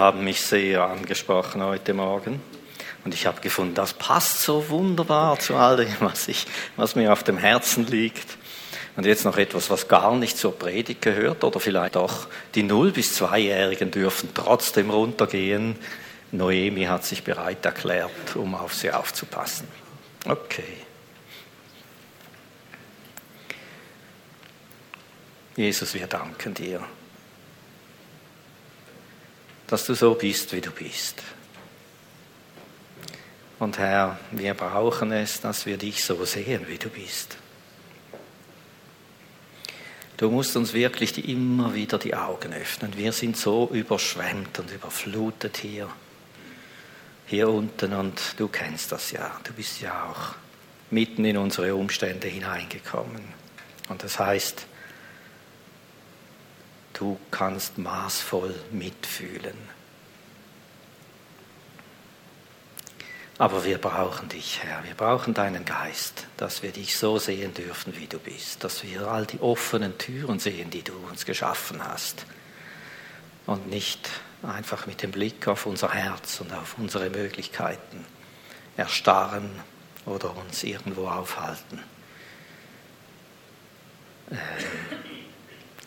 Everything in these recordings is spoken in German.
haben mich sehr angesprochen heute Morgen. Und ich habe gefunden, das passt so wunderbar zu all dem, was, ich, was mir auf dem Herzen liegt. Und jetzt noch etwas, was gar nicht zur Predigt gehört oder vielleicht auch die Null- bis Zweijährigen dürfen trotzdem runtergehen. Noemi hat sich bereit erklärt, um auf sie aufzupassen. Okay. Jesus, wir danken dir dass du so bist, wie du bist. Und Herr, wir brauchen es, dass wir dich so sehen, wie du bist. Du musst uns wirklich die, immer wieder die Augen öffnen. Wir sind so überschwemmt und überflutet hier, hier unten und du kennst das ja. Du bist ja auch mitten in unsere Umstände hineingekommen. Und das heißt, Du kannst maßvoll mitfühlen. Aber wir brauchen dich, Herr. Wir brauchen deinen Geist, dass wir dich so sehen dürfen, wie du bist. Dass wir all die offenen Türen sehen, die du uns geschaffen hast. Und nicht einfach mit dem Blick auf unser Herz und auf unsere Möglichkeiten erstarren oder uns irgendwo aufhalten. Ähm,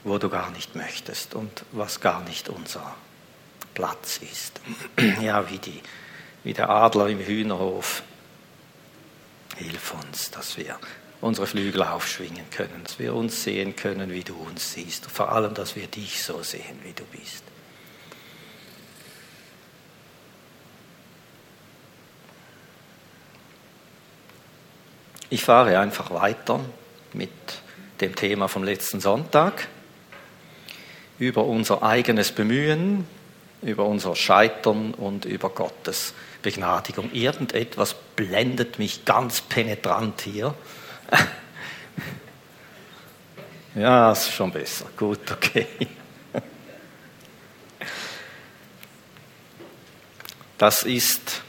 wo du gar nicht möchtest und was gar nicht unser Platz ist. Ja, wie, die, wie der Adler im Hühnerhof. Hilf uns, dass wir unsere Flügel aufschwingen können, dass wir uns sehen können, wie du uns siehst. Vor allem, dass wir dich so sehen, wie du bist. Ich fahre einfach weiter mit dem Thema vom letzten Sonntag über unser eigenes Bemühen, über unser Scheitern und über Gottes Begnadigung. Irgendetwas blendet mich ganz penetrant hier. Ja, ist schon besser. Gut, okay. Das ist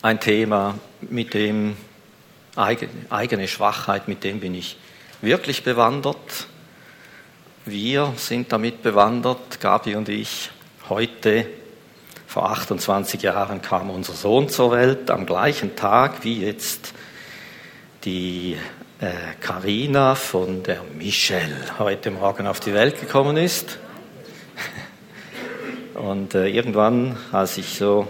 ein Thema, mit dem eigene Schwachheit, mit dem bin ich wirklich bewandert. Wir sind damit bewandert, Gabi und ich. Heute, vor 28 Jahren, kam unser Sohn zur Welt, am gleichen Tag wie jetzt die Karina äh, von der Michelle heute Morgen auf die Welt gekommen ist. Und äh, irgendwann, als ich so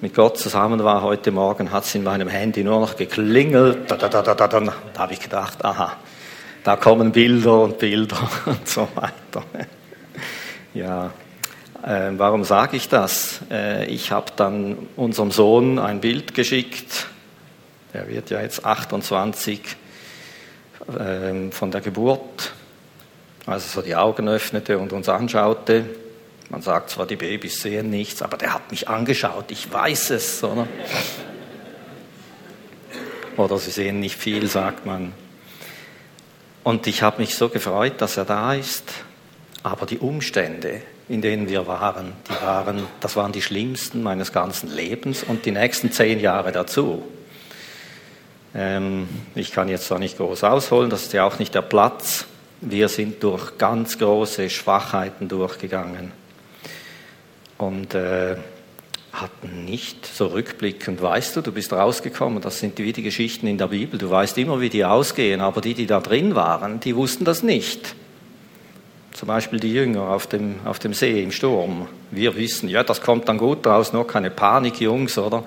mit Gott zusammen war heute Morgen, hat es in meinem Handy nur noch geklingelt. Da, da, da, da, da, da habe ich gedacht, aha, da kommen Bilder und Bilder und so weiter. Ja, äh, warum sage ich das? Äh, ich habe dann unserem Sohn ein Bild geschickt. Er wird ja jetzt 28 äh, von der Geburt, als er so die Augen öffnete und uns anschaute. Man sagt zwar, die Babys sehen nichts, aber der hat mich angeschaut. Ich weiß es, oder? Oder sie sehen nicht viel, sagt man. Und ich habe mich so gefreut, dass er da ist. Aber die Umstände, in denen wir waren, die waren, das waren die schlimmsten meines ganzen Lebens und die nächsten zehn Jahre dazu. Ähm, ich kann jetzt zwar nicht groß ausholen, das ist ja auch nicht der Platz. Wir sind durch ganz große Schwachheiten durchgegangen. Und äh, hatten nicht so rückblickend, weißt du, du bist rausgekommen, das sind wie die Geschichten in der Bibel, du weißt immer, wie die ausgehen, aber die, die da drin waren, die wussten das nicht. Zum Beispiel die Jünger auf dem, auf dem See im Sturm. Wir wissen, ja, das kommt dann gut raus, nur keine Panik, Jungs, oder?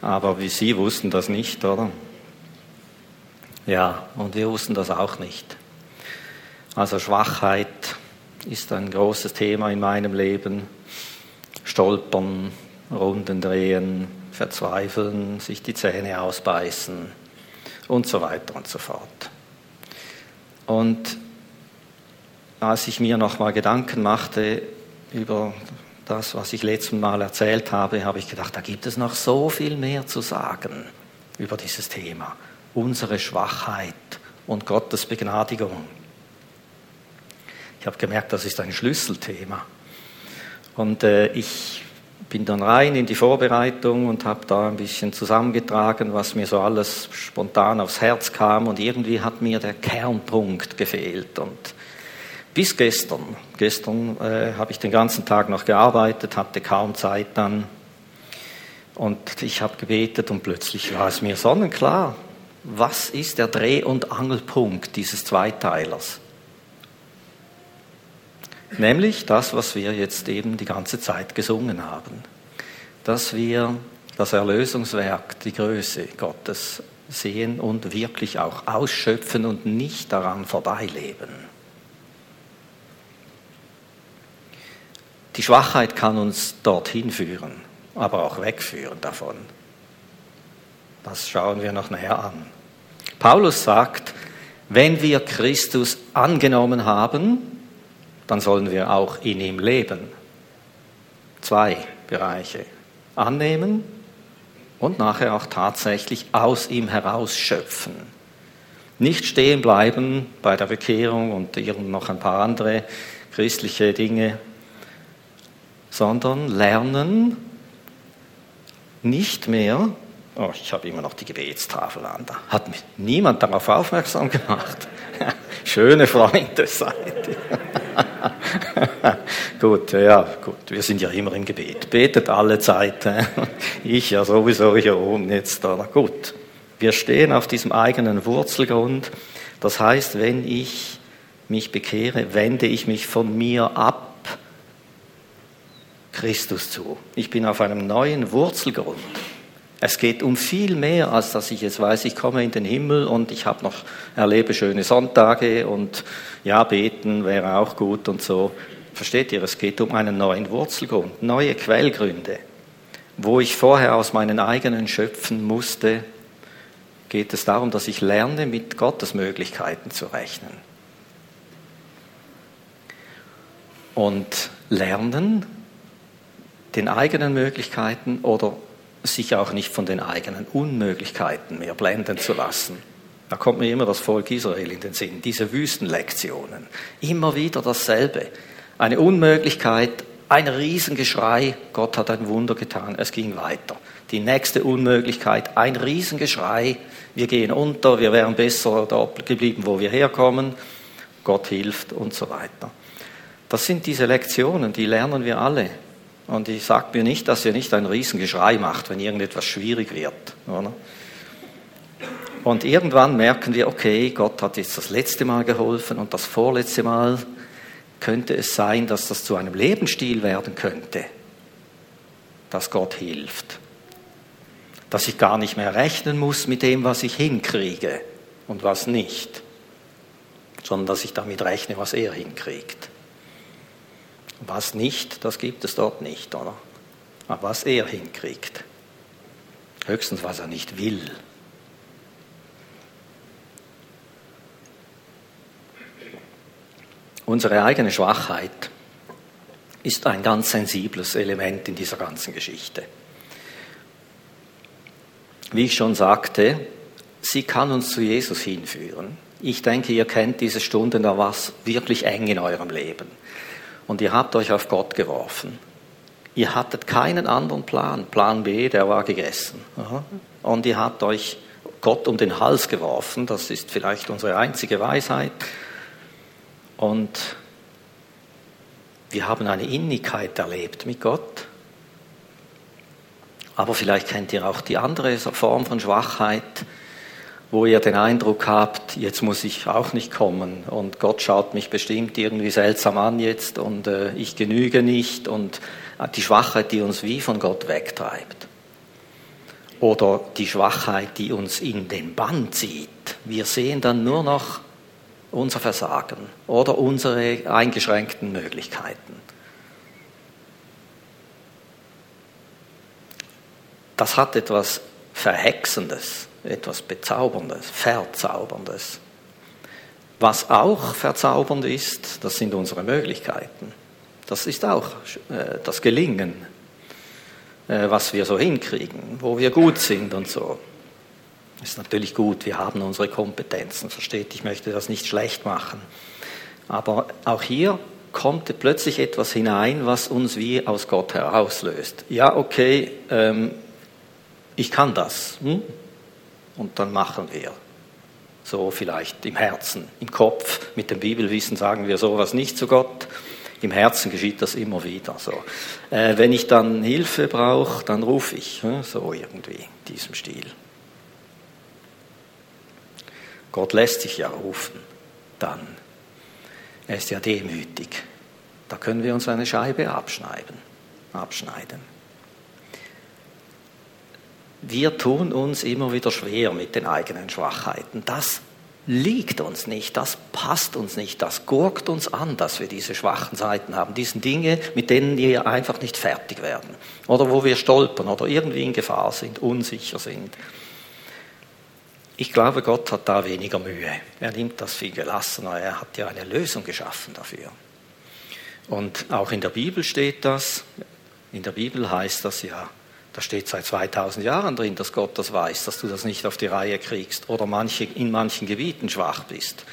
Aber wie sie wussten das nicht, oder? Ja, und wir wussten das auch nicht. Also Schwachheit ist ein großes Thema in meinem Leben. Stolpern, Runden drehen, verzweifeln, sich die Zähne ausbeißen und so weiter und so fort. Und als ich mir nochmal Gedanken machte über das, was ich letzten Mal erzählt habe, habe ich gedacht, da gibt es noch so viel mehr zu sagen über dieses Thema. Unsere Schwachheit und Gottes Begnadigung. Ich habe gemerkt, das ist ein Schlüsselthema. Und äh, ich bin dann rein in die Vorbereitung und habe da ein bisschen zusammengetragen, was mir so alles spontan aufs Herz kam und irgendwie hat mir der Kernpunkt gefehlt und Bis gestern. Gestern äh, habe ich den ganzen Tag noch gearbeitet, hatte kaum Zeit dann. Und ich habe gebetet und plötzlich war es mir sonnenklar. Was ist der Dreh- und Angelpunkt dieses Zweiteilers? Nämlich das, was wir jetzt eben die ganze Zeit gesungen haben. Dass wir das Erlösungswerk, die Größe Gottes sehen und wirklich auch ausschöpfen und nicht daran vorbeileben. Die Schwachheit kann uns dorthin führen, aber auch wegführen davon. Das schauen wir noch näher an. Paulus sagt, wenn wir Christus angenommen haben, dann sollen wir auch in ihm leben. Zwei Bereiche. Annehmen und nachher auch tatsächlich aus ihm herausschöpfen. Nicht stehen bleiben bei der Bekehrung und noch ein paar andere christliche Dinge, sondern lernen nicht mehr, oh, ich habe immer noch die Gebetstafel an, da hat mich niemand darauf aufmerksam gemacht. Schöne Freunde seid ihr. gut, ja, gut, wir sind ja immer im Gebet. Betet alle Zeit. ich ja sowieso hier oben jetzt. Aber gut, wir stehen auf diesem eigenen Wurzelgrund. Das heißt, wenn ich mich bekehre, wende ich mich von mir ab Christus zu. Ich bin auf einem neuen Wurzelgrund. Es geht um viel mehr, als dass ich jetzt weiß, ich komme in den Himmel und ich habe noch erlebe schöne Sonntage und ja, beten wäre auch gut und so. Versteht ihr? Es geht um einen neuen Wurzelgrund, neue Quellgründe. Wo ich vorher aus meinen eigenen schöpfen musste, geht es darum, dass ich lerne, mit Gottes Möglichkeiten zu rechnen. Und lernen, den eigenen Möglichkeiten oder sich auch nicht von den eigenen Unmöglichkeiten mehr blenden zu lassen. Da kommt mir immer das Volk Israel in den Sinn, diese Wüstenlektionen. Immer wieder dasselbe. Eine Unmöglichkeit, ein Riesengeschrei, Gott hat ein Wunder getan, es ging weiter. Die nächste Unmöglichkeit, ein Riesengeschrei, wir gehen unter, wir wären besser dort geblieben, wo wir herkommen, Gott hilft und so weiter. Das sind diese Lektionen, die lernen wir alle. Und ich sage mir nicht, dass ihr nicht ein Riesengeschrei macht, wenn irgendetwas schwierig wird. Oder? Und irgendwann merken wir, okay, Gott hat jetzt das letzte Mal geholfen und das vorletzte Mal könnte es sein, dass das zu einem Lebensstil werden könnte, dass Gott hilft. Dass ich gar nicht mehr rechnen muss mit dem, was ich hinkriege und was nicht, sondern dass ich damit rechne, was er hinkriegt. Was nicht, das gibt es dort nicht, oder? Aber was er hinkriegt. Höchstens, was er nicht will. Unsere eigene Schwachheit ist ein ganz sensibles Element in dieser ganzen Geschichte. Wie ich schon sagte, sie kann uns zu Jesus hinführen. Ich denke, ihr kennt diese Stunden, da war es wirklich eng in eurem Leben und ihr habt euch auf Gott geworfen. Ihr hattet keinen anderen Plan. Plan B, der war gegessen. Und ihr habt euch Gott um den Hals geworfen. Das ist vielleicht unsere einzige Weisheit. Und wir haben eine Innigkeit erlebt mit Gott. Aber vielleicht kennt ihr auch die andere Form von Schwachheit, wo ihr den Eindruck habt, jetzt muss ich auch nicht kommen und Gott schaut mich bestimmt irgendwie seltsam an jetzt und äh, ich genüge nicht und äh, die Schwachheit, die uns wie von Gott wegtreibt. Oder die Schwachheit, die uns in den Bann zieht. Wir sehen dann nur noch unser Versagen oder unsere eingeschränkten Möglichkeiten. Das hat etwas Verhexendes etwas Bezauberndes, Verzauberndes. Was auch verzaubernd ist, das sind unsere Möglichkeiten. Das ist auch äh, das Gelingen, äh, was wir so hinkriegen, wo wir gut sind und so. Ist natürlich gut, wir haben unsere Kompetenzen, versteht, ich möchte das nicht schlecht machen. Aber auch hier kommt plötzlich etwas hinein, was uns wie aus Gott herauslöst. Ja, okay, ähm, ich kann das. Hm? Und dann machen wir. So vielleicht im Herzen, im Kopf. Mit dem Bibelwissen sagen wir sowas nicht zu Gott. Im Herzen geschieht das immer wieder. So. Äh, wenn ich dann Hilfe brauche, dann rufe ich. So irgendwie, in diesem Stil. Gott lässt sich ja rufen. Dann. Er ist ja demütig. Da können wir uns eine Scheibe abschneiden. abschneiden. Wir tun uns immer wieder schwer mit den eigenen Schwachheiten. Das liegt uns nicht, das passt uns nicht, das gurkt uns an, dass wir diese schwachen Seiten haben. Diesen Dinge, mit denen wir einfach nicht fertig werden. Oder wo wir stolpern oder irgendwie in Gefahr sind, unsicher sind. Ich glaube, Gott hat da weniger Mühe. Er nimmt das viel gelassener. Er hat ja eine Lösung geschaffen dafür. Und auch in der Bibel steht das. In der Bibel heißt das ja, da steht seit 2000 Jahren drin, dass Gott das weiß, dass du das nicht auf die Reihe kriegst oder manche, in manchen Gebieten schwach bist.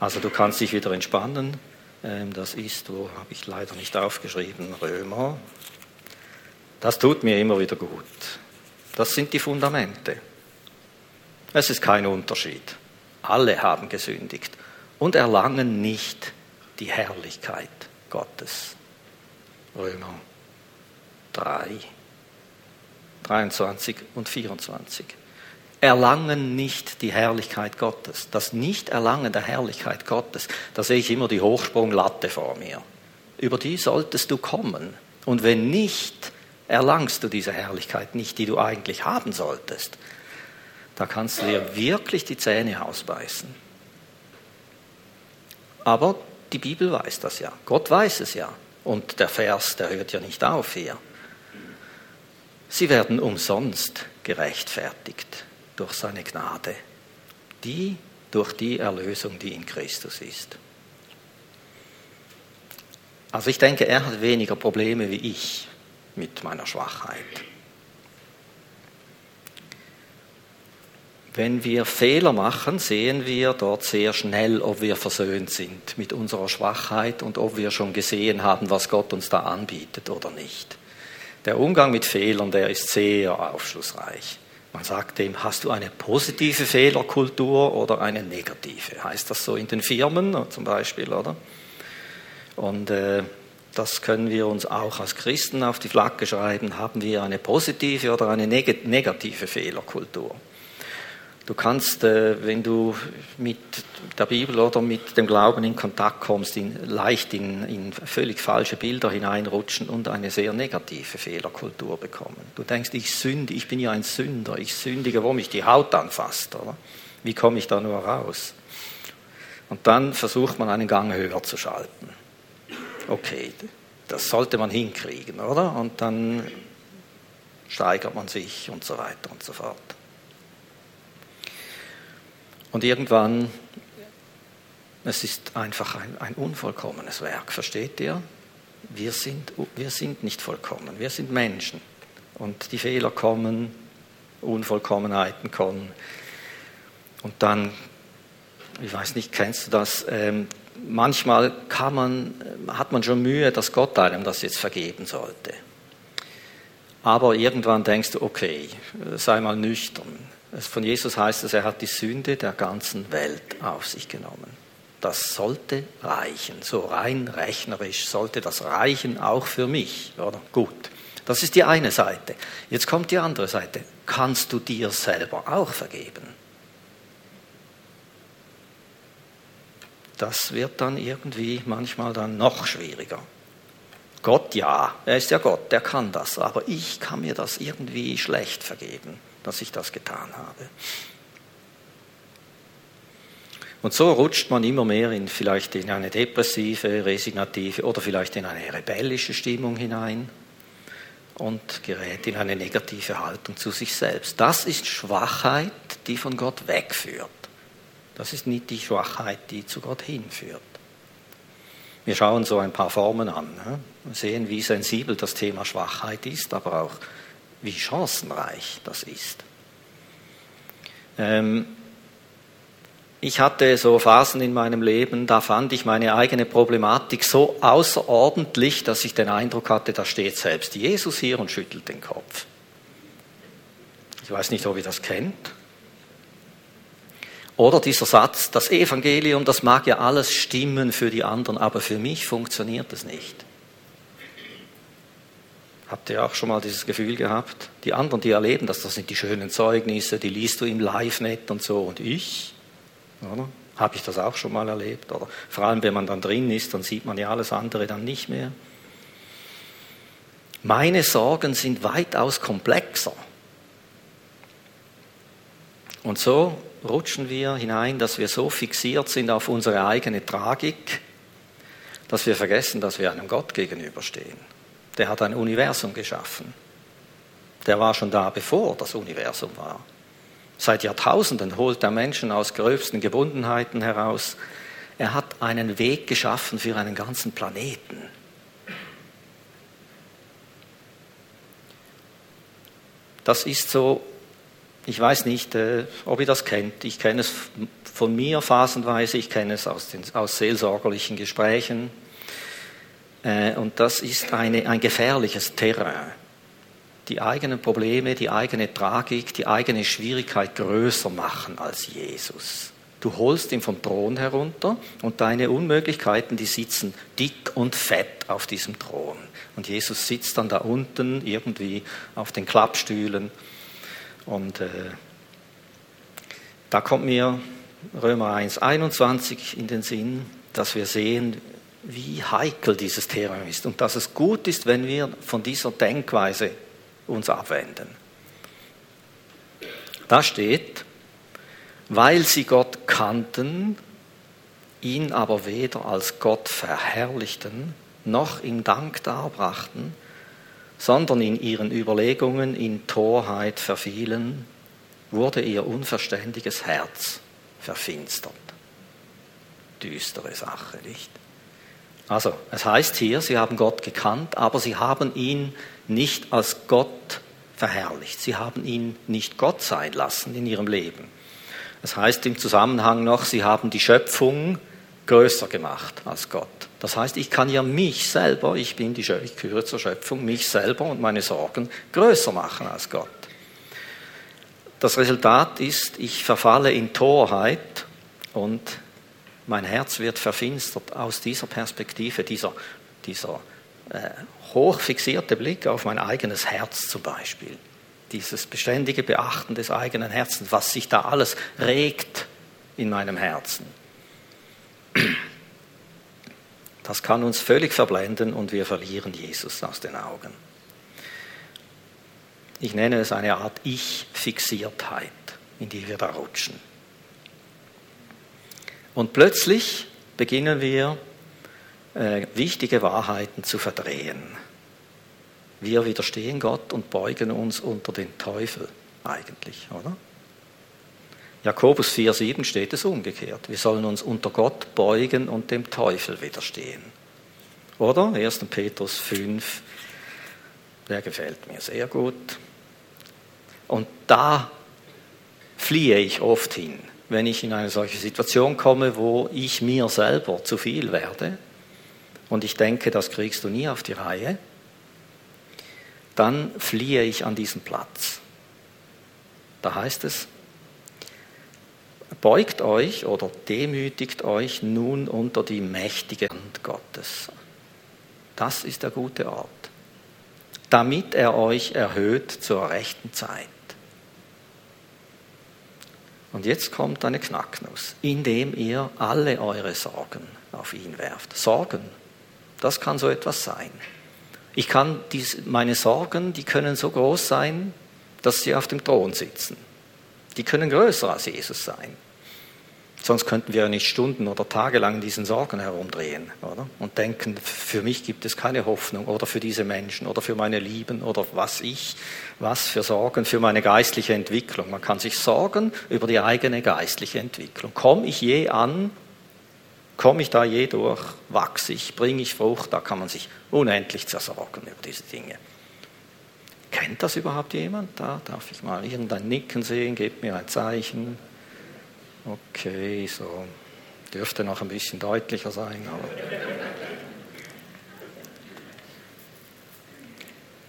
Also du kannst dich wieder entspannen. Ähm, das ist, wo habe ich leider nicht aufgeschrieben, Römer. Das tut mir immer wieder gut. Das sind die Fundamente. Es ist kein Unterschied. Alle haben gesündigt und erlangen nicht die Herrlichkeit Gottes. Römer 3. 23 und 24. Erlangen nicht die Herrlichkeit Gottes. Das Nicht-Erlangen der Herrlichkeit Gottes, da sehe ich immer die Hochsprunglatte vor mir. Über die solltest du kommen. Und wenn nicht, erlangst du diese Herrlichkeit nicht, die du eigentlich haben solltest. Da kannst du dir wirklich die Zähne ausbeißen. Aber die Bibel weiß das ja. Gott weiß es ja. Und der Vers, der hört ja nicht auf hier. Sie werden umsonst gerechtfertigt durch seine Gnade, die durch die Erlösung, die in Christus ist. Also ich denke, er hat weniger Probleme wie ich mit meiner Schwachheit. Wenn wir Fehler machen, sehen wir dort sehr schnell, ob wir versöhnt sind mit unserer Schwachheit und ob wir schon gesehen haben, was Gott uns da anbietet oder nicht. Der Umgang mit Fehlern, der ist sehr aufschlussreich. Man sagt dem, hast du eine positive Fehlerkultur oder eine negative? Heißt das so in den Firmen zum Beispiel, oder? Und äh, das können wir uns auch als Christen auf die Flagge schreiben. Haben wir eine positive oder eine negative Fehlerkultur? Du kannst, äh, wenn du mit der Bibel oder mit dem Glauben in Kontakt kommst, in, leicht in, in, völlig falsche Bilder hineinrutschen und eine sehr negative Fehlerkultur bekommen. Du denkst, ich sünde, ich bin ja ein Sünder, ich sündige, wo mich die Haut anfasst. Oder? Wie komme ich da nur raus? Und dann versucht man einen Gang höher zu schalten. Okay, das sollte man hinkriegen, oder? Und dann steigert man sich und so weiter und so fort. Und irgendwann, es ist einfach ein, ein unvollkommenes Werk, versteht ihr? Wir sind, wir sind nicht vollkommen, wir sind Menschen. Und die Fehler kommen, Unvollkommenheiten kommen. Und dann, ich weiß nicht, kennst du das? Ähm, manchmal kann man, hat man schon Mühe, dass Gott einem das jetzt vergeben sollte. Aber irgendwann denkst du, okay, sei mal nüchtern. Von Jesus heißt es, er hat die Sünde der ganzen Welt auf sich genommen. Das sollte reichen. So rein rechnerisch sollte das reichen auch für mich. Oder? Gut. Das ist die eine Seite. Jetzt kommt die andere Seite. Kannst du dir selber auch vergeben? Das wird dann irgendwie manchmal dann noch schwieriger. Gott ja, er ist ja Gott, der kann das, aber ich kann mir das irgendwie schlecht vergeben dass ich das getan habe. Und so rutscht man immer mehr in vielleicht in eine depressive, resignative oder vielleicht in eine rebellische Stimmung hinein und gerät in eine negative Haltung zu sich selbst. Das ist Schwachheit, die von Gott wegführt. Das ist nicht die Schwachheit, die zu Gott hinführt. Wir schauen so ein paar Formen an. Wir sehen, wie sensibel das Thema Schwachheit ist, aber auch wie chancenreich das ist. Ähm, ich hatte so Phasen in meinem Leben, da fand ich meine eigene Problematik so außerordentlich, dass ich den Eindruck hatte, da steht selbst Jesus hier und schüttelt den Kopf. Ich weiß nicht, ob ihr das kennt. Oder dieser Satz, das Evangelium, das mag ja alles stimmen für die anderen, aber für mich funktioniert es nicht. Habt ihr auch schon mal dieses Gefühl gehabt? Die anderen, die erleben das, das sind die schönen Zeugnisse, die liest du im Live-Net und so. Und ich, oder? Habe ich das auch schon mal erlebt? Oder vor allem, wenn man dann drin ist, dann sieht man ja alles andere dann nicht mehr. Meine Sorgen sind weitaus komplexer. Und so rutschen wir hinein, dass wir so fixiert sind auf unsere eigene Tragik, dass wir vergessen, dass wir einem Gott gegenüberstehen. Der hat ein Universum geschaffen. Der war schon da, bevor das Universum war. Seit Jahrtausenden holt er Menschen aus gröbsten Gebundenheiten heraus. Er hat einen Weg geschaffen für einen ganzen Planeten. Das ist so, ich weiß nicht, äh, ob ihr das kennt. Ich kenne es von mir phasenweise, ich kenne es aus, den, aus seelsorgerlichen Gesprächen. Äh, und das ist eine, ein gefährliches Terrain die eigenen Probleme, die eigene Tragik, die eigene Schwierigkeit größer machen als Jesus. Du holst ihn vom Thron herunter und deine Unmöglichkeiten, die sitzen dick und fett auf diesem Thron. Und Jesus sitzt dann da unten irgendwie auf den Klappstühlen. Und äh, da kommt mir Römer 1, 21 in den Sinn, dass wir sehen, wie heikel dieses Thema ist und dass es gut ist, wenn wir von dieser Denkweise uns abwenden. Da steht, weil sie Gott kannten, ihn aber weder als Gott verherrlichten, noch ihm Dank darbrachten, sondern in ihren Überlegungen in Torheit verfielen, wurde ihr unverständiges Herz verfinstert. Düstere Sache, nicht? Also, es heißt hier, sie haben Gott gekannt, aber sie haben ihn nicht als Gott verherrlicht. Sie haben ihn nicht Gott sein lassen in ihrem Leben. Das heißt im Zusammenhang noch, sie haben die Schöpfung größer gemacht als Gott. Das heißt, ich kann ja mich selber, ich bin die ich gehöre zur Schöpfung, mich selber und meine Sorgen größer machen als Gott. Das Resultat ist, ich verfalle in Torheit und mein Herz wird verfinstert aus dieser Perspektive, dieser, dieser äh, hochfixierte Blick auf mein eigenes Herz zum Beispiel. Dieses beständige Beachten des eigenen Herzens, was sich da alles regt in meinem Herzen. Das kann uns völlig verblenden und wir verlieren Jesus aus den Augen. Ich nenne es eine Art Ich-Fixiertheit, in die wir da rutschen. Und plötzlich beginnen wir äh, wichtige Wahrheiten zu verdrehen. Wir widerstehen Gott und beugen uns unter den Teufel eigentlich, oder? Jakobus 4,7 steht es umgekehrt. Wir sollen uns unter Gott beugen und dem Teufel widerstehen. Oder? 1. Petrus 5, der gefällt mir sehr gut. Und da fliehe ich oft hin, wenn ich in eine solche Situation komme, wo ich mir selber zu viel werde und ich denke, das kriegst du nie auf die Reihe, dann fliehe ich an diesen Platz. Da heißt es, beugt euch oder demütigt euch nun unter die mächtige Hand Gottes. Das ist der gute Ort, damit er euch erhöht zur rechten Zeit. Und jetzt kommt eine Knacknuss, indem ihr alle eure Sorgen auf ihn werft. Sorgen, das kann so etwas sein. Ich kann dies, meine Sorgen, die können so groß sein, dass sie auf dem Thron sitzen. Die können größer als Jesus sein. Sonst könnten wir nicht Stunden oder Tage lang in diesen Sorgen herumdrehen oder? und denken, für mich gibt es keine Hoffnung oder für diese Menschen oder für meine Lieben oder was ich, was für Sorgen für meine geistliche Entwicklung. Man kann sich sorgen über die eigene geistliche Entwicklung. Komme ich je an Komme ich da je durch? Wachse ich? Bringe ich Frucht? Da kann man sich unendlich zersorgen über diese Dinge. Kennt das überhaupt jemand? Da darf ich mal irgendein Nicken sehen, gebt mir ein Zeichen. Okay, so dürfte noch ein bisschen deutlicher sein. Aber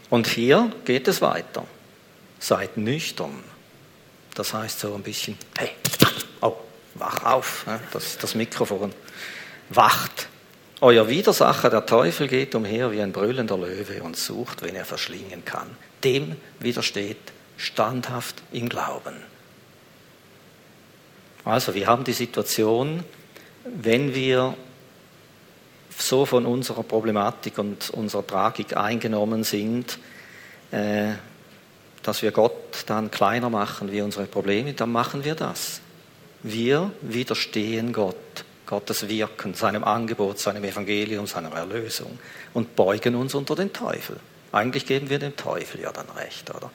Und hier geht es weiter. Seid nüchtern. Das heißt so ein bisschen, hey, oh, wach auf, das das Mikrofon. Wacht. Euer Widersacher, der Teufel, geht umher wie ein brüllender Löwe und sucht, wen er verschlingen kann. Dem widersteht standhaft im Glauben. Also wir haben die Situation, wenn wir so von unserer Problematik und unserer Tragik eingenommen sind, äh, dass wir Gott dann kleiner machen wie unsere Probleme, dann machen wir das. Wir widerstehen Gott, Gottes Wirken, seinem Angebot, seinem Evangelium, seiner Erlösung und beugen uns unter den Teufel. Eigentlich geben wir dem Teufel ja dann recht, oder?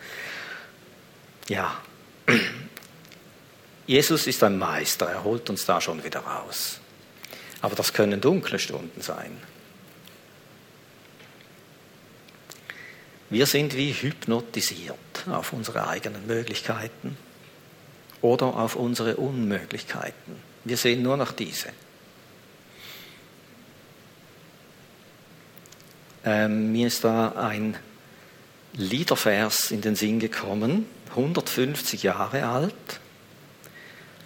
Ja. Jesus ist ein Meister, er holt uns da schon wieder raus. Aber das können dunkle Stunden sein. Wir sind wie hypnotisiert auf unsere eigenen Möglichkeiten oder auf unsere Unmöglichkeiten. Wir sehen nur noch diese. Ähm, mir ist da ein Liedervers in den Sinn gekommen, 150 Jahre alt,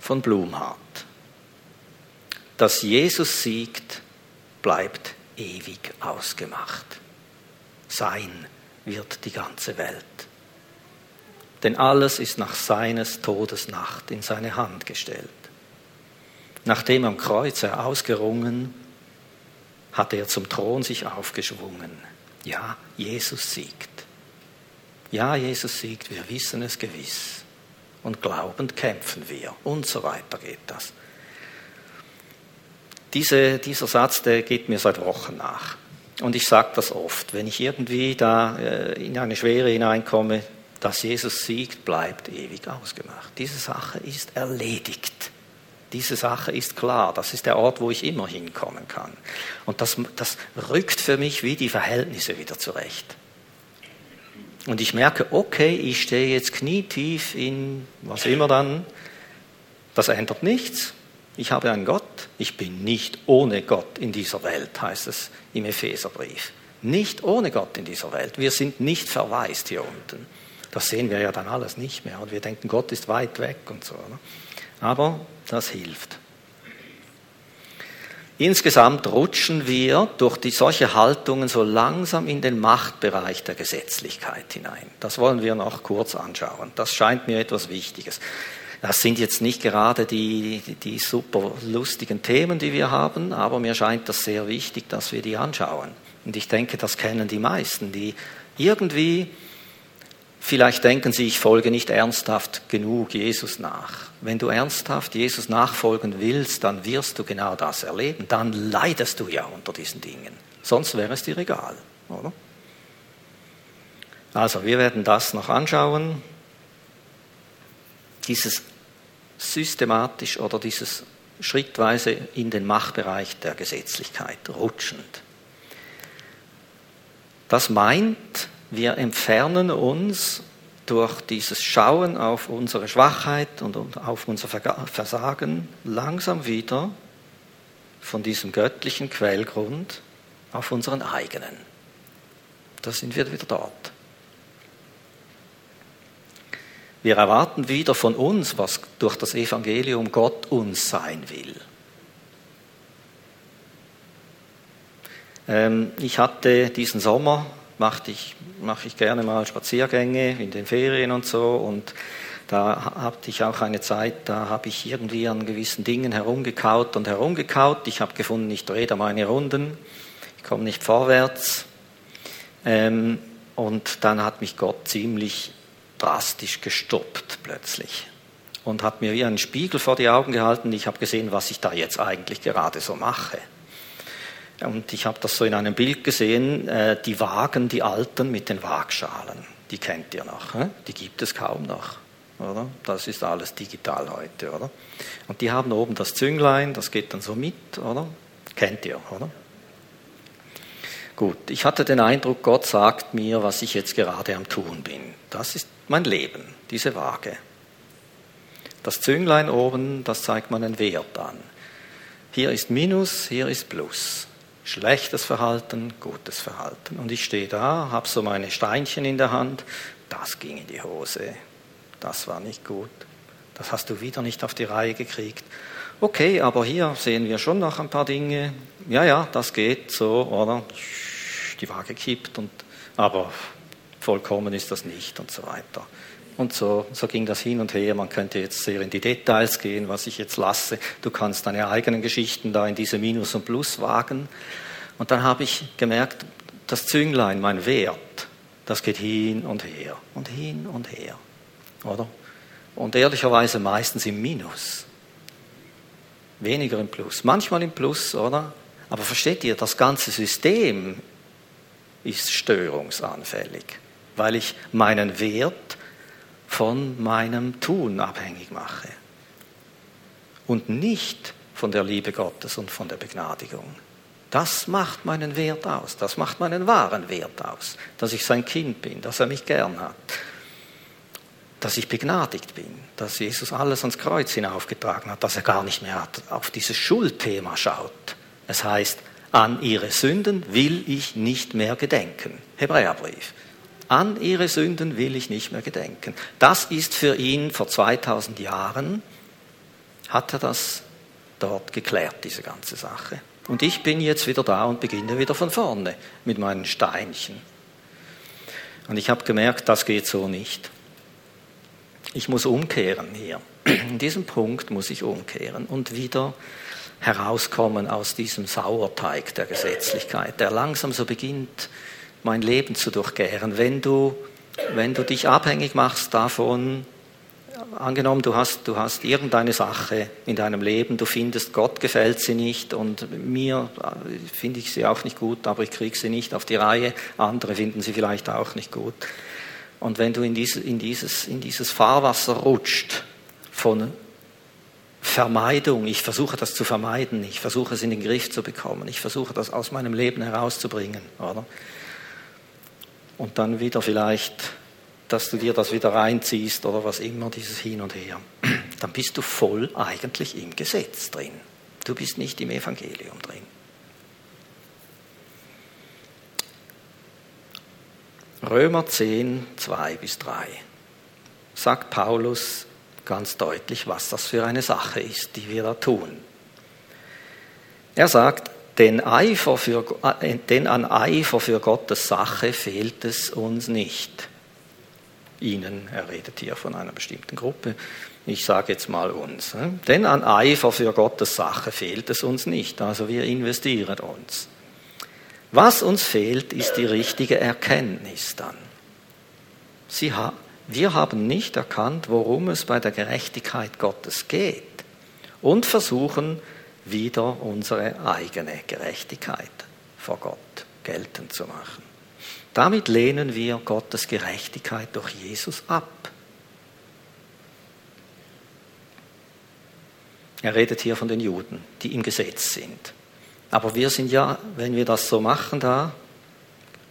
von Blumhardt. Dass Jesus siegt, bleibt ewig ausgemacht. Sein wird die ganze Welt. Denn alles ist nach seines Todes Nacht in seine Hand gestellt. Nachdem am Kreuz er ausgerungen, hat er zum Thron sich aufgeschwungen. Ja, Jesus siegt. Ja, Jesus siegt, wir wissen es gewiss. Und glaubend kämpfen wir. Und so weiter geht das. Diese, dieser Satz, der geht mir seit Wochen nach. Und ich sage das oft, wenn ich irgendwie da äh, in eine Schwere hineinkomme, dass Jesus siegt, bleibt ewig ausgemacht. Diese Sache ist erledigt. Diese Sache ist klar. Das ist der Ort, wo ich immer hinkommen kann. Und das, das rückt für mich wie die Verhältnisse wieder zurecht. Und ich merke, okay, ich stehe jetzt knietief in was immer dann. Das ändert nichts. Ich habe einen Gott, ich bin nicht ohne Gott in dieser Welt, heißt es im Epheserbrief. Nicht ohne Gott in dieser Welt. Wir sind nicht verwaist hier unten. Das sehen wir ja dann alles nicht mehr. Und wir denken, Gott ist weit weg und so. Ne? Aber das hilft. Insgesamt rutschen wir durch die, solche Haltungen so langsam in den Machtbereich der Gesetzlichkeit hinein. Das wollen wir noch kurz anschauen. Das scheint mir etwas Wichtiges. Das sind jetzt nicht gerade die, die, super lustigen Themen, die wir haben, aber mir scheint das sehr wichtig, dass wir die anschauen. Und ich denke, das kennen die meisten, die irgendwie vielleicht denken sie, ich folge nicht ernsthaft genug Jesus nach. Wenn du ernsthaft Jesus nachfolgen willst, dann wirst du genau das erleben. Dann leidest du ja unter diesen Dingen. Sonst wäre es dir egal, oder? Also, wir werden das noch anschauen. Dieses systematisch oder dieses schrittweise in den Machtbereich der Gesetzlichkeit rutschend. Das meint, wir entfernen uns durch dieses Schauen auf unsere Schwachheit und auf unser Versagen langsam wieder von diesem göttlichen Quellgrund auf unseren eigenen. Da sind wir wieder dort. Wir erwarten wieder von uns, was durch das Evangelium Gott uns sein will. Ähm, ich hatte diesen Sommer, machte ich, mache ich gerne mal Spaziergänge in den Ferien und so und da hatte ich auch eine Zeit, da habe ich irgendwie an gewissen Dingen herumgekaut und herumgekaut. Ich habe gefunden, ich drehe da meine Runden, ich komme nicht vorwärts. Ähm, und dann hat mich Gott ziemlich drastisch gestoppt plötzlich und hat mir wie einen Spiegel vor die Augen gehalten. Ich habe gesehen, was ich da jetzt eigentlich gerade so mache. Und ich habe das so in einem Bild gesehen, äh, die Wagen, die alten mit den Waagschalen, die kennt ihr noch, die gibt es kaum noch. Oder? Das ist alles digital heute, oder? Und die haben oben das Zünglein, das geht dann so mit, oder? Kennt ihr, oder? Gut, ich hatte den Eindruck, Gott sagt mir, was ich jetzt gerade am Tun bin. Das ist mein Leben, diese Waage. Das Zünglein oben, das zeigt meinen Wert an. Hier ist Minus, hier ist Plus. Schlechtes Verhalten, gutes Verhalten. Und ich stehe da, habe so meine Steinchen in der Hand. Das ging in die Hose. Das war nicht gut. Das hast du wieder nicht auf die Reihe gekriegt. okay, aber hier sehen wir schon noch ein paar Dinge. Ja, ja, das geht so, oder? Die Waage kippt, und, aber vollkommen ist das nicht und so weiter. Und so, so ging das hin und her. Man könnte jetzt sehr in die Details gehen, was ich jetzt lasse. Du kannst deine eigenen Geschichten da in diese Minus und Plus wagen. Und dann habe ich gemerkt, das Zünglein, mein Wert, das geht hin und her und hin und her. Oder? Und ehrlicherweise meistens im Minus. Weniger im Plus. Manchmal im Plus, oder? Aber versteht ihr, das ganze System ist störungsanfällig, weil ich meinen Wert von meinem Tun abhängig mache und nicht von der Liebe Gottes und von der Begnadigung. Das macht meinen Wert aus, das macht meinen wahren Wert aus, dass ich sein Kind bin, dass er mich gern hat, dass ich begnadigt bin, dass Jesus alles ans Kreuz hinaufgetragen hat, dass er gar nicht mehr auf dieses Schuldthema schaut. Es heißt, an ihre Sünden will ich nicht mehr gedenken. Hebräerbrief. An ihre Sünden will ich nicht mehr gedenken. Das ist für ihn vor 2000 Jahren, hat er das dort geklärt, diese ganze Sache. Und ich bin jetzt wieder da und beginne wieder von vorne mit meinen Steinchen. Und ich habe gemerkt, das geht so nicht. Ich muss umkehren hier. In diesem Punkt muss ich umkehren und wieder herauskommen aus diesem Sauerteig der Gesetzlichkeit, der langsam so beginnt, mein Leben zu durchgären. Wenn du, wenn du dich abhängig machst davon, angenommen, du hast, du hast irgendeine Sache in deinem Leben, du findest, Gott gefällt sie nicht und mir äh, finde ich sie auch nicht gut, aber ich kriege sie nicht auf die Reihe, andere finden sie vielleicht auch nicht gut. Und wenn du in, diese, in, dieses, in dieses Fahrwasser rutscht von Vermeidung, ich versuche das zu vermeiden, ich versuche es in den Griff zu bekommen, ich versuche das aus meinem Leben herauszubringen, oder? Und dann wieder vielleicht, dass du dir das wieder reinziehst oder was immer, dieses Hin und Her, dann bist du voll eigentlich im Gesetz drin. Du bist nicht im Evangelium drin. Römer 10, 2 bis 3 sagt Paulus ganz deutlich, was das für eine Sache ist, die wir da tun. Er sagt, denn, Eifer für, äh, denn an Eifer für Gottes Sache fehlt es uns nicht. Ihnen, er redet hier von einer bestimmten Gruppe, ich sage jetzt mal uns. Denn an Eifer für Gottes Sache fehlt es uns nicht, also wir investieren uns. Was uns fehlt, ist die richtige Erkenntnis dann. Ha wir haben nicht erkannt, worum es bei der Gerechtigkeit Gottes geht und versuchen, wieder unsere eigene Gerechtigkeit vor Gott geltend zu machen. Damit lehnen wir Gottes Gerechtigkeit durch Jesus ab. Er redet hier von den Juden, die im Gesetz sind. Aber wir sind ja, wenn wir das so machen da,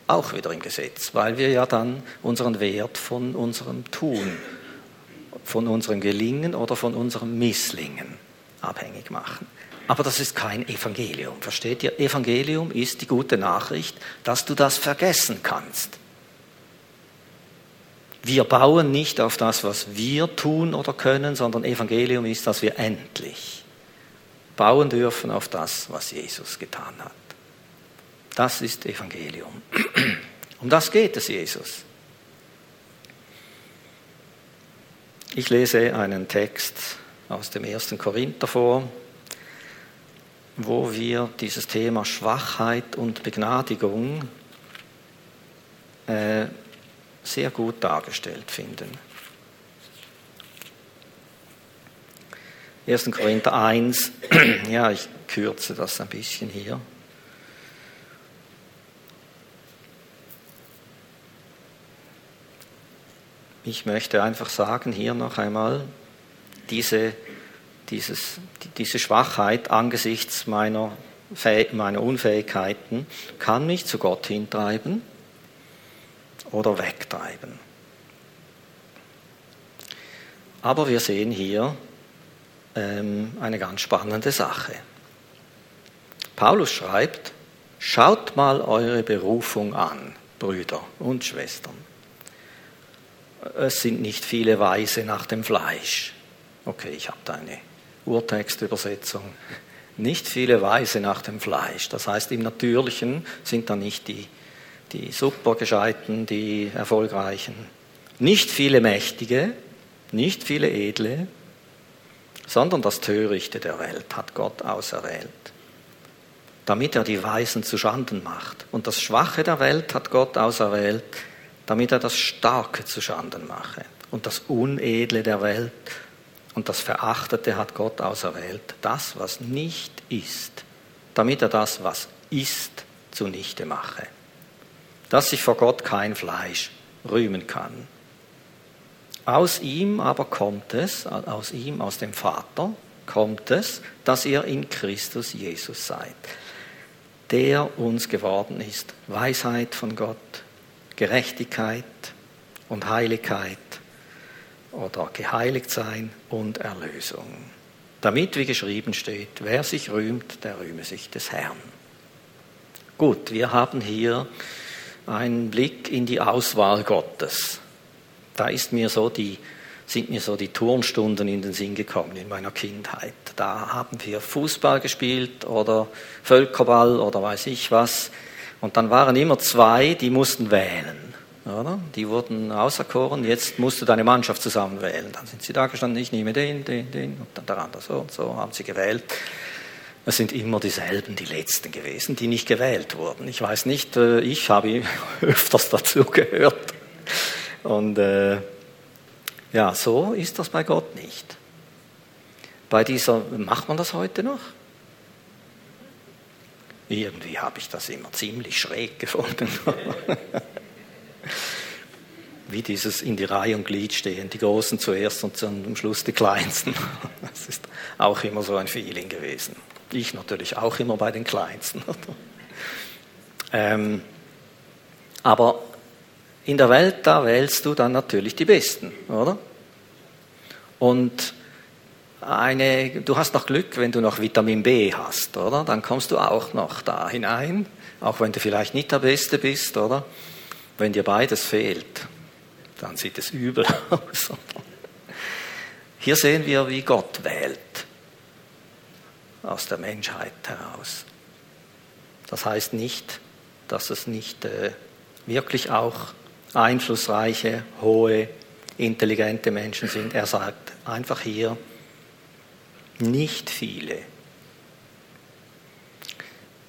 auch wieder im Gesetz, weil wir ja dann unseren Wert von unserem Tun, von unserem Gelingen oder von unserem Misslingen abhängig machen. Aber das ist kein Evangelium. Versteht ihr? Evangelium ist die gute Nachricht, dass du das vergessen kannst. Wir bauen nicht auf das, was wir tun oder können, sondern Evangelium ist, dass wir endlich bauen dürfen auf das, was Jesus getan hat. Das ist Evangelium. Um das geht es Jesus. Ich lese einen Text aus dem ersten Korinther vor, wo wir dieses Thema Schwachheit und Begnadigung äh, sehr gut dargestellt finden. 1. Korinther 1, ja, ich kürze das ein bisschen hier. Ich möchte einfach sagen hier noch einmal, diese dieses, diese Schwachheit angesichts meiner, meiner Unfähigkeiten kann mich zu Gott hintreiben oder wegtreiben. Aber wir sehen hier ähm, eine ganz spannende Sache. Paulus schreibt, schaut mal eure Berufung an, Brüder und Schwestern. Es sind nicht viele Weise nach dem Fleisch. Okay, ich habe da eine Urtextübersetzung. Nicht viele Weise nach dem Fleisch. Das heißt, im Natürlichen sind da nicht die, die supergescheiten, die erfolgreichen. Nicht viele Mächtige, nicht viele Edle, sondern das Törichte der Welt hat Gott auserwählt, damit er die Weisen zu Schanden macht. Und das Schwache der Welt hat Gott auserwählt, damit er das Starke zu Schanden mache. Und das Unedle der Welt und das Verachtete hat Gott auserwählt, das, was nicht ist, damit er das, was ist, zunichte mache. Dass sich vor Gott kein Fleisch rühmen kann. Aus ihm aber kommt es, aus ihm, aus dem Vater, kommt es, dass ihr in Christus Jesus seid, der uns geworden ist, Weisheit von Gott, Gerechtigkeit und Heiligkeit oder geheiligt sein und Erlösung. Damit, wie geschrieben steht, wer sich rühmt, der rühme sich des Herrn. Gut, wir haben hier einen Blick in die Auswahl Gottes. Da ist mir so die, sind mir so die Turnstunden in den Sinn gekommen in meiner Kindheit. Da haben wir Fußball gespielt oder Völkerball oder weiß ich was. Und dann waren immer zwei, die mussten wählen. Oder? Die wurden auserkoren, jetzt musst du deine Mannschaft zusammenwählen. Dann sind sie da gestanden, ich nehme den, den, den und dann der andere so und so, haben sie gewählt. Es sind immer dieselben, die Letzten gewesen, die nicht gewählt wurden. Ich weiß nicht, äh, ich habe öfters dazu gehört. Und äh, ja, so ist das bei Gott nicht. Bei dieser, macht man das heute noch? Irgendwie habe ich das immer ziemlich schräg gefunden. Wie dieses in die Reihe und Glied stehen, die Großen zuerst und zum Schluss die Kleinsten. Das ist auch immer so ein Feeling gewesen. Ich natürlich auch immer bei den Kleinsten. Ähm, aber in der Welt, da wählst du dann natürlich die Besten, oder? Und eine, du hast noch Glück, wenn du noch Vitamin B hast, oder? Dann kommst du auch noch da hinein, auch wenn du vielleicht nicht der Beste bist, oder? Wenn dir beides fehlt, dann sieht es übel aus. Hier sehen wir, wie Gott wählt aus der Menschheit heraus. Das heißt nicht, dass es nicht äh, wirklich auch einflussreiche, hohe, intelligente Menschen sind. Er sagt einfach hier, nicht viele.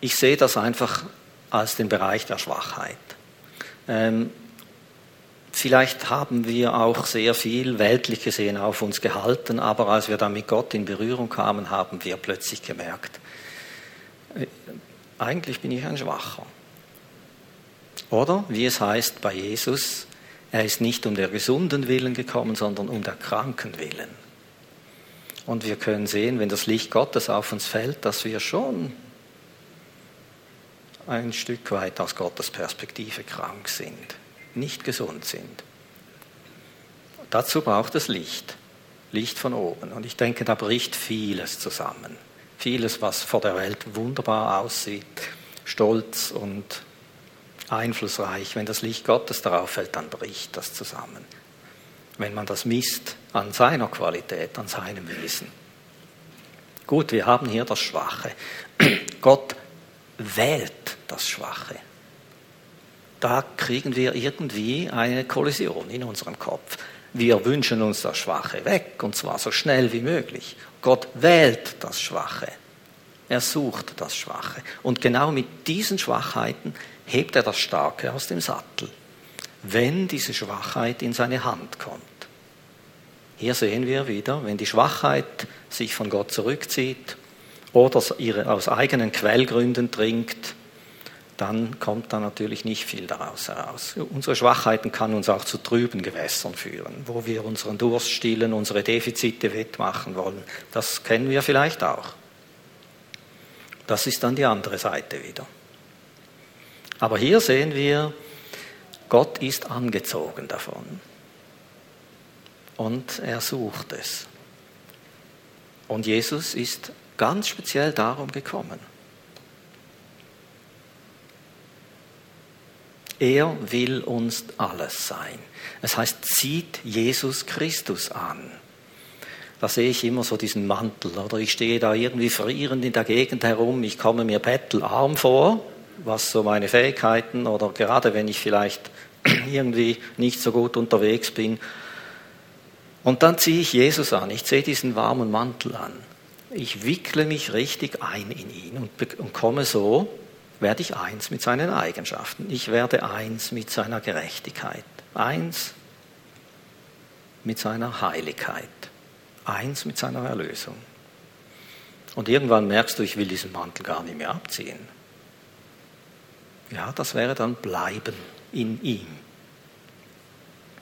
Ich sehe das einfach als den Bereich der Schwachheit. Ähm, vielleicht haben wir auch sehr viel weltlich gesehen auf uns gehalten, aber als wir dann mit Gott in Berührung kamen, haben wir plötzlich gemerkt, äh, eigentlich bin ich ein Schwacher. Oder wie es heißt bei Jesus, er ist nicht um der gesunden Willen gekommen, sondern um der kranken Willen. Und wir können sehen, wenn das Licht Gottes auf uns fällt, dass wir schon ein Stück weit aus Gottes Perspektive krank sind, nicht gesund sind. Dazu braucht es Licht, Licht von oben. Und ich denke, da bricht vieles zusammen. Vieles, was vor der Welt wunderbar aussieht, stolz und einflussreich. Wenn das Licht Gottes darauf fällt, dann bricht das zusammen. Wenn man das misst an seiner Qualität, an seinem Wesen. Gut, wir haben hier das Schwache. Gott wählt das Schwache. Da kriegen wir irgendwie eine Kollision in unserem Kopf. Wir wünschen uns das Schwache weg, und zwar so schnell wie möglich. Gott wählt das Schwache. Er sucht das Schwache. Und genau mit diesen Schwachheiten hebt er das Starke aus dem Sattel, wenn diese Schwachheit in seine Hand kommt. Hier sehen wir wieder, wenn die Schwachheit sich von Gott zurückzieht oder ihre aus eigenen Quellgründen trinkt, dann kommt da natürlich nicht viel daraus heraus. Unsere Schwachheiten kann uns auch zu trüben Gewässern führen, wo wir unseren Durst stillen, unsere Defizite wettmachen wollen. Das kennen wir vielleicht auch. Das ist dann die andere Seite wieder. Aber hier sehen wir, Gott ist angezogen davon. Und er sucht es. Und Jesus ist ganz speziell darum gekommen. Er will uns alles sein. Es heißt, zieht Jesus Christus an. da sehe ich immer so diesen Mantel oder ich stehe da irgendwie frierend in der Gegend herum, ich komme mir bettelarm vor, was so meine Fähigkeiten oder gerade wenn ich vielleicht irgendwie nicht so gut unterwegs bin. Und dann ziehe ich Jesus an, ich ziehe diesen warmen Mantel an. Ich wickle mich richtig ein in ihn und, und komme so, werde ich eins mit seinen Eigenschaften. Ich werde eins mit seiner Gerechtigkeit. Eins mit seiner Heiligkeit. Eins mit seiner Erlösung. Und irgendwann merkst du, ich will diesen Mantel gar nicht mehr abziehen. Ja, das wäre dann bleiben in ihm.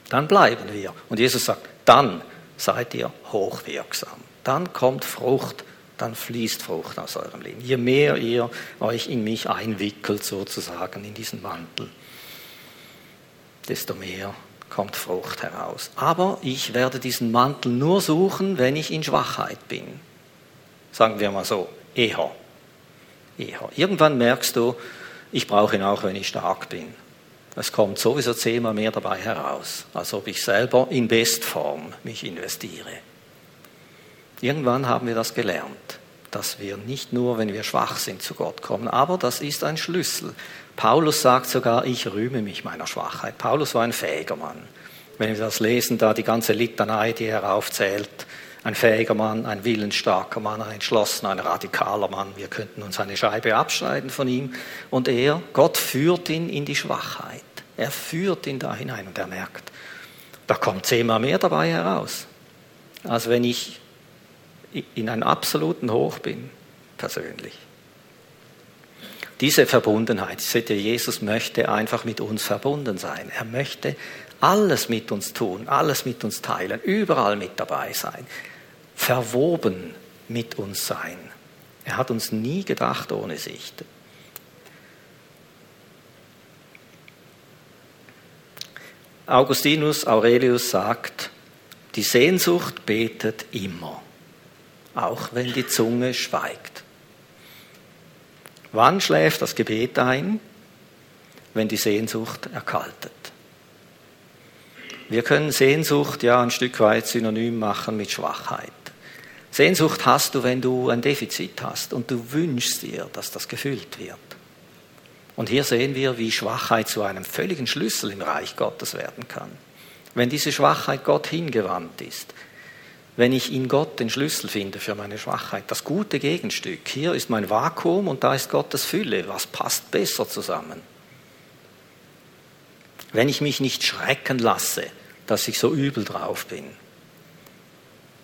Dann bleiben wir. Und Jesus sagt, dann seid ihr hochwirksam. Dann kommt Frucht, dann fließt Frucht aus eurem Leben. Je mehr ihr euch in mich einwickelt, sozusagen, in diesen Mantel, desto mehr kommt Frucht heraus. Aber ich werde diesen Mantel nur suchen, wenn ich in Schwachheit bin. Sagen wir mal so, eher. eher. Irgendwann merkst du, ich brauche ihn auch, wenn ich stark bin. Es kommt sowieso zehnmal mehr dabei heraus, als ob ich selber in Bestform mich investiere. Irgendwann haben wir das gelernt, dass wir nicht nur, wenn wir schwach sind, zu Gott kommen, aber das ist ein Schlüssel. Paulus sagt sogar, ich rühme mich meiner Schwachheit. Paulus war ein fähiger Mann. Wenn wir das lesen, da die ganze Litanei, die er aufzählt, ein fähiger Mann, ein willensstarker Mann, ein entschlossener, ein radikaler Mann. Wir könnten uns eine Scheibe abschneiden von ihm. Und er, Gott führt ihn in die Schwachheit. Er führt ihn da hinein und er merkt, da kommt zehnmal mehr dabei heraus, als wenn ich in einem absoluten Hoch bin, persönlich. Diese Verbundenheit, seht ihr, Jesus möchte einfach mit uns verbunden sein. Er möchte alles mit uns tun, alles mit uns teilen, überall mit dabei sein verwoben mit uns sein. Er hat uns nie gedacht ohne Sicht. Augustinus Aurelius sagt, die Sehnsucht betet immer, auch wenn die Zunge schweigt. Wann schläft das Gebet ein? Wenn die Sehnsucht erkaltet. Wir können Sehnsucht ja ein Stück weit synonym machen mit Schwachheit. Sehnsucht hast du, wenn du ein Defizit hast und du wünschst dir, dass das gefüllt wird. Und hier sehen wir, wie Schwachheit zu einem völligen Schlüssel im Reich Gottes werden kann. Wenn diese Schwachheit Gott hingewandt ist, wenn ich in Gott den Schlüssel finde für meine Schwachheit, das gute Gegenstück. Hier ist mein Vakuum und da ist Gottes Fülle. Was passt besser zusammen? Wenn ich mich nicht schrecken lasse, dass ich so übel drauf bin,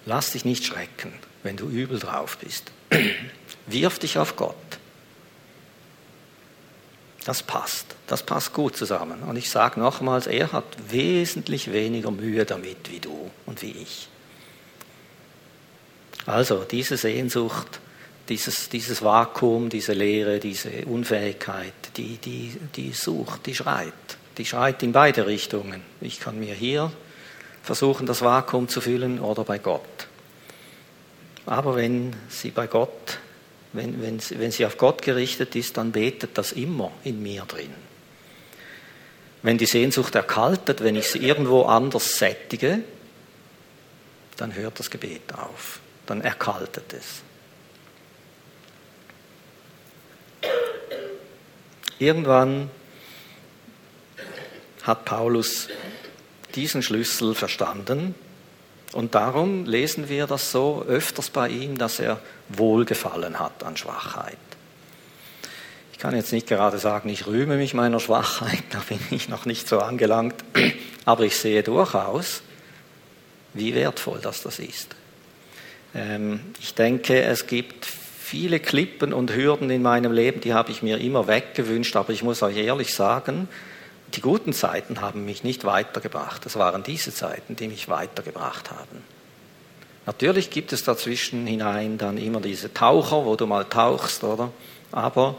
Lass dich nicht schrecken, wenn du übel drauf bist. Wirf dich auf Gott. Das passt. Das passt gut zusammen. Und ich sage nochmals, er hat wesentlich weniger Mühe damit wie du und wie ich. Also diese Sehnsucht, dieses, dieses Vakuum, diese Leere, diese Unfähigkeit, die, die, die sucht, die schreit. Die schreit in beide Richtungen. Ich kann mir hier versuchen, das Vakuum zu füllen oder bei Gott. Aber wenn sie bei Gott, wenn, wenn, wenn sie auf Gott gerichtet ist, dann betet das immer in mir drin. Wenn die Sehnsucht erkaltet, wenn ich sie irgendwo anders sättige, dann hört das Gebet auf, dann erkaltet es. Irgendwann hat Paulus diesen Schlüssel verstanden. Und darum lesen wir das so öfters bei ihm, dass er Wohlgefallen hat an Schwachheit. Ich kann jetzt nicht gerade sagen, ich rühme mich meiner Schwachheit, da bin ich noch nicht so angelangt, aber ich sehe durchaus, wie wertvoll das das ist. Ähm, ich denke, es gibt viele Klippen und Hürden in meinem Leben, die habe ich mir immer weggewünscht, aber ich muss euch ehrlich sagen, die guten Zeiten haben mich nicht weitergebracht. Es waren diese Zeiten, die mich weitergebracht haben. Natürlich gibt es dazwischen hinein dann immer diese Taucher, wo du mal tauchst, oder? Aber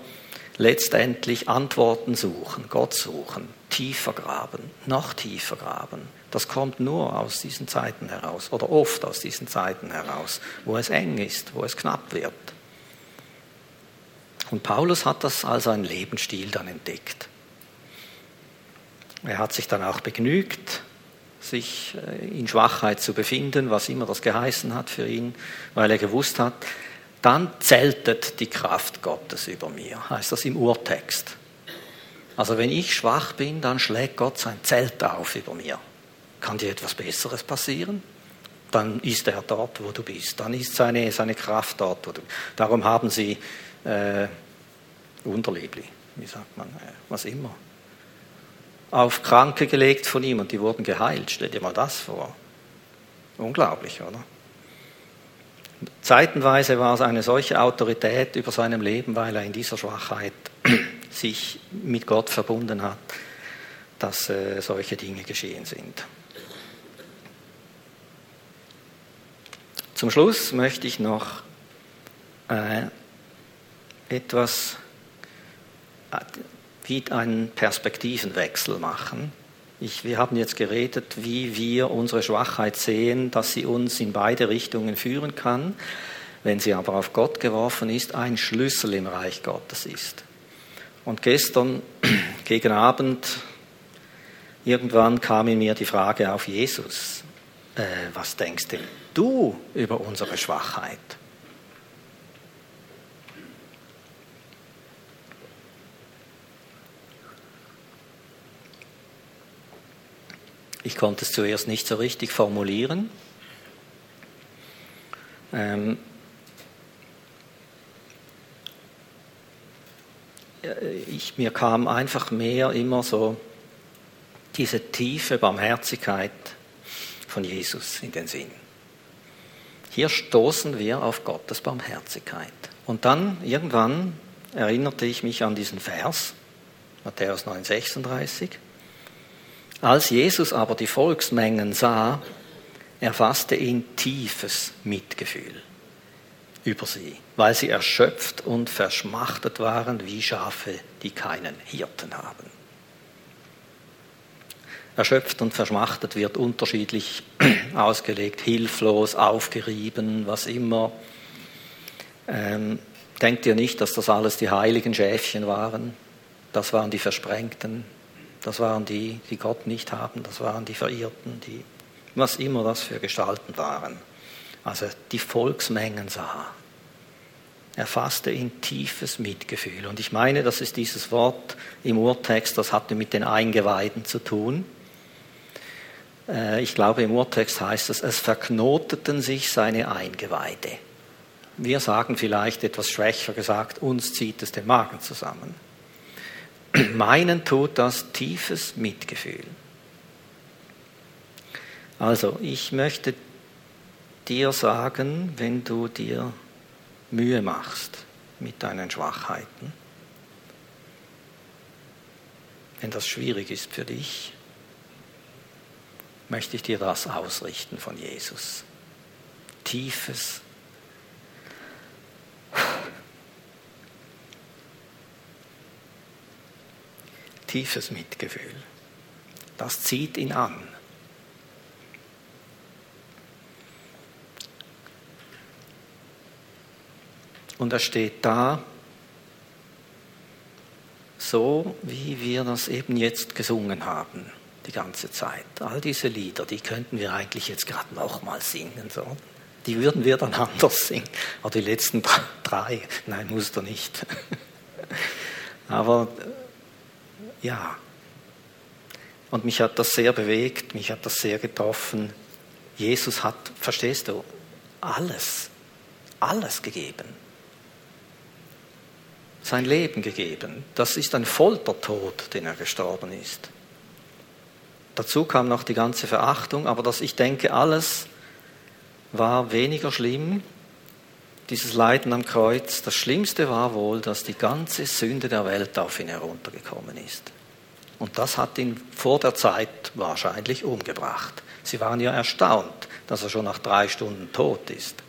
letztendlich Antworten suchen, Gott suchen, tiefer graben, noch tiefer graben. Das kommt nur aus diesen Zeiten heraus oder oft aus diesen Zeiten heraus, wo es eng ist, wo es knapp wird. Und Paulus hat das als einen Lebensstil dann entdeckt. Er hat sich dann auch begnügt sich äh, in Schwachheit zu befinden, was immer das geheißen hat für ihn, weil er gewusst hat, dann zeltet die Kraft Gottes über mir, heißt das im Urtext. Also wenn ich schwach bin, dann schlägt Gott sein Zelt auf über mir. Kann dir etwas Besseres passieren? Dann ist er dort, wo du bist. Dann ist seine, seine Kraft dort, wo du Darum haben sie äh, Unterliebli, wie sagt man, äh, was immer, auf Kranke gelegt von ihm und die wurden geheilt. Stell dir mal das vor. Unglaublich, oder? Zeitenweise war es eine solche Autorität über seinem Leben, weil er in dieser Schwachheit sich mit Gott verbunden hat, dass äh, solche Dinge geschehen sind. Zum Schluss möchte ich noch äh, etwas äh, wie einen Perspektivenwechsel machen. Ich, wir haben jetzt geredet, wie wir unsere Schwachheit sehen, dass sie uns in beide Richtungen führen kann, wenn sie aber auf Gott geworfen ist, ein Schlüssel im Reich Gottes ist. Und gestern gegen Abend, irgendwann kam in mir die Frage auf Jesus, äh, was denkst denn du über unsere Schwachheit? Ich konnte es zuerst nicht so richtig formulieren. Ähm, ich, mir kam einfach mehr immer so diese tiefe Barmherzigkeit von Jesus in den Sinn. Hier stoßen wir auf Gottes Barmherzigkeit. Und dann irgendwann erinnerte ich mich an diesen Vers, Matthäus 9,36. Als Jesus aber die Volksmengen sah, erfasste ihn tiefes Mitgefühl über sie, weil sie erschöpft und verschmachtet waren wie Schafe, die keinen Hirten haben. Erschöpft und verschmachtet wird unterschiedlich ausgelegt, hilflos, aufgerieben, was immer. Ähm, denkt ihr nicht, dass das alles die heiligen Schäfchen waren? Das waren die Versprengten, das waren die, die Gott nicht haben, das waren die Verirrten, die, was immer das für Gestalten waren. Also die Volksmengen sah. Er fasste in tiefes Mitgefühl. Und ich meine, das ist dieses Wort im Urtext, das hatte mit den Eingeweiden zu tun. Äh, ich glaube, im Urtext heißt es, es verknoteten sich seine Eingeweide. Wir sagen vielleicht etwas schwächer gesagt, uns zieht es den Magen zusammen. Meinen tut das tiefes Mitgefühl. Also, ich möchte dir sagen, wenn du dir Mühe machst mit deinen Schwachheiten, wenn das schwierig ist für dich, möchte ich dir das ausrichten von Jesus. Tiefes tiefes Mitgefühl. Das zieht ihn an. Und er steht da, so wie wir das eben jetzt gesungen haben, die ganze Zeit. All diese Lieder, die könnten wir eigentlich jetzt gerade nochmal singen. So. Die würden wir dann anders singen. Aber die letzten drei, nein, musst du nicht. Aber ja. Und mich hat das sehr bewegt, mich hat das sehr getroffen. Jesus hat, verstehst du, alles, alles gegeben. Sein Leben gegeben. Das ist ein Foltertod, den er gestorben ist. Dazu kam noch die ganze Verachtung, aber das, ich denke, alles war weniger schlimm, dieses Leiden am Kreuz, das Schlimmste war wohl, dass die ganze Sünde der Welt auf ihn heruntergekommen ist. Und das hat ihn vor der Zeit wahrscheinlich umgebracht. Sie waren ja erstaunt, dass er schon nach drei Stunden tot ist.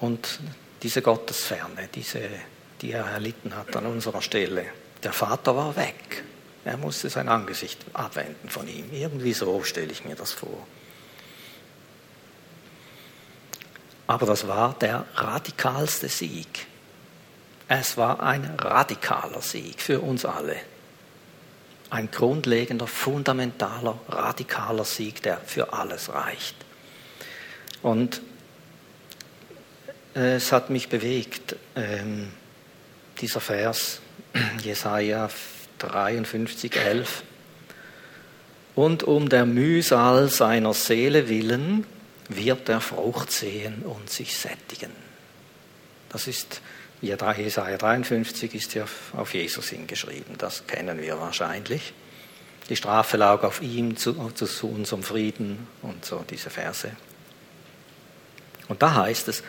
Und diese Gottesferne, diese, die er erlitten hat an unserer Stelle, der Vater war weg. Er musste sein Angesicht abwenden von ihm. Irgendwie so stelle ich mir das vor. Aber das war der radikalste Sieg. Es war ein radikaler Sieg für uns alle. Ein grundlegender, fundamentaler, radikaler Sieg, der für alles reicht. Und es hat mich bewegt, ähm, dieser Vers, Jesaja 53, 11. Und um der Mühsal seiner Seele willen wird er Frucht sehen und sich sättigen. Das ist, Jesaja 53 ist ja auf Jesus hingeschrieben, das kennen wir wahrscheinlich. Die Strafe lag auf ihm zu, zu unserem Frieden und so diese Verse. Und da heißt es,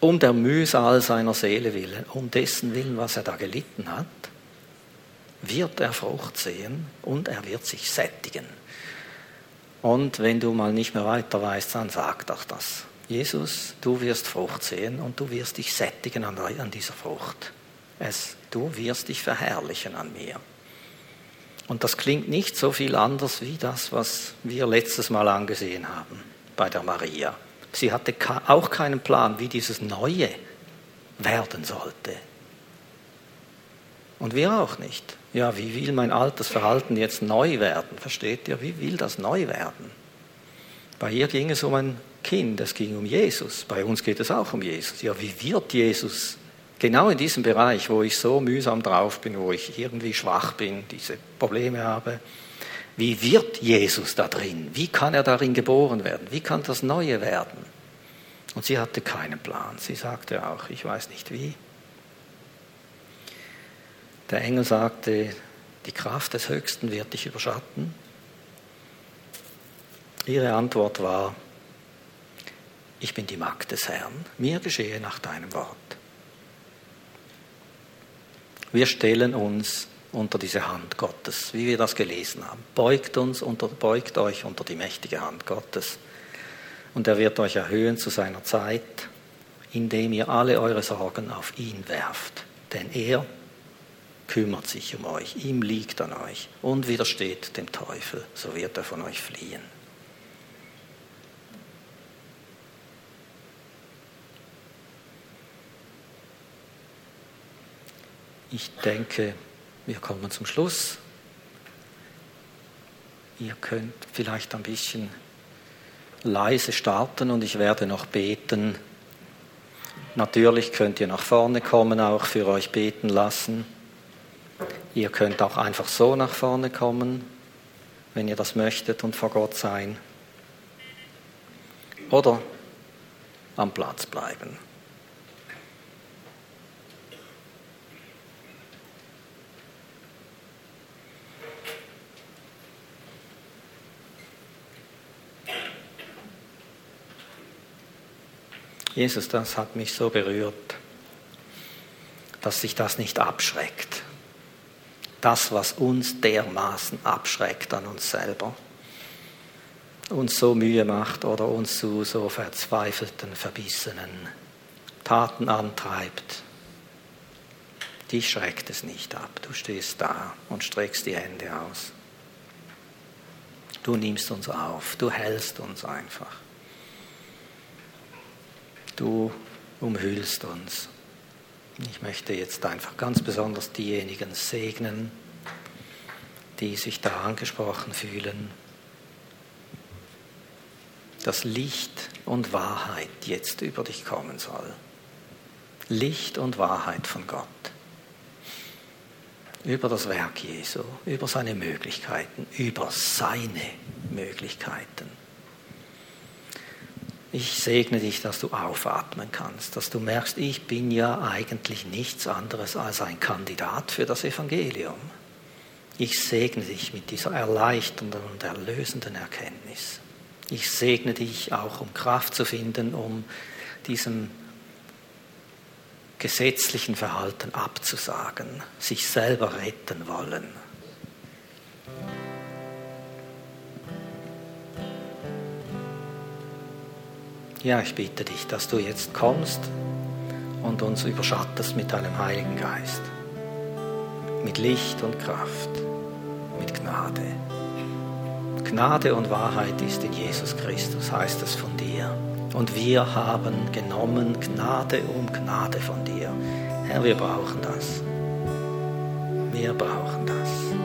um der Mühsal seiner Seele willen, um dessen Willen, was er da gelitten hat, wird er Frucht sehen und er wird sich sättigen. Und wenn du mal nicht mehr weiter weißt, dann sag doch das. Jesus, du wirst Frucht sehen und du wirst dich sättigen an, dieser Frucht. Es, du wirst dich verherrlichen an mir. Und das klingt nicht so viel anders wie das, was wir letztes Mal angesehen haben bei der Maria. Sie hatte auch keinen Plan, wie dieses Neue werden sollte. Und wir auch nicht. Ja, wie will mein altes Verhalten jetzt neu werden? Versteht ihr? Wie will das neu werden? Bei ihr ging es um ein Kind, es ging um Jesus. Bei uns geht es auch um Jesus. Ja, wie wird Jesus genau in diesem Bereich, wo ich so mühsam drauf bin, wo ich irgendwie schwach bin, diese Probleme habe, wie wird Jesus da drin? Wie kann er darin geboren werden? Wie kann das Neue werden? Und sie hatte keinen Plan. Sie sagte auch, ich weiß nicht wie. Der Engel sagte, die Kraft des Höchsten wird dich überschatten. Ihre Antwort war, ich bin die Magd des Herrn, mir geschehe nach deinem Wort. Wir stellen uns unter diese Hand Gottes, wie wir das gelesen haben. Beugt uns unter, beugt euch unter die mächtige Hand Gottes. Und er wird euch erhöhen zu seiner Zeit, indem ihr alle eure Sorgen auf ihn werft. Denn er kümmert sich um euch, ihm liegt an euch und widersteht dem Teufel, so wird er von euch fliehen. Ich denke, wir kommen zum Schluss. Ihr könnt vielleicht ein bisschen leise starten und ich werde noch beten. Natürlich könnt ihr nach vorne kommen, auch für euch beten lassen. Ihr könnt auch einfach so nach vorne kommen, wenn ihr das möchtet und vor Gott sein. Oder am Platz bleiben. Jesus, das hat mich so berührt, dass sich das nicht abschreckt. Das, was uns dermaßen abschreckt an uns selber, uns so Mühe macht oder uns zu so verzweifelten, verbissenen Taten antreibt, dich schreckt es nicht ab. Du stehst da und streckst die Hände aus. Du nimmst uns auf, du hältst uns einfach. Du umhüllst uns. Ich möchte jetzt einfach ganz besonders diejenigen segnen, die sich da angesprochen fühlen, dass Licht und Wahrheit jetzt über dich kommen soll. Licht und Wahrheit von Gott. Über das Werk Jesu, über seine Möglichkeiten, über seine Möglichkeiten. Ich segne dich, dass du aufatmen kannst, dass du merkst, ich bin ja eigentlich nichts anderes als ein Kandidat für das Evangelium. Ich segne dich mit dieser erleichternden und erlösenden Erkenntnis. Ich segne dich auch, um Kraft zu finden, um diesem gesetzlichen Verhalten abzusagen, sich selber retten wollen. Ja, ich bitte dich, dass du jetzt kommst und uns überschattest mit deinem Heiligen Geist. Mit Licht und Kraft, mit Gnade. Gnade und Wahrheit ist in Jesus Christus, heißt es von dir. Und wir haben genommen Gnade um Gnade von dir. Herr, wir brauchen das. Wir brauchen das.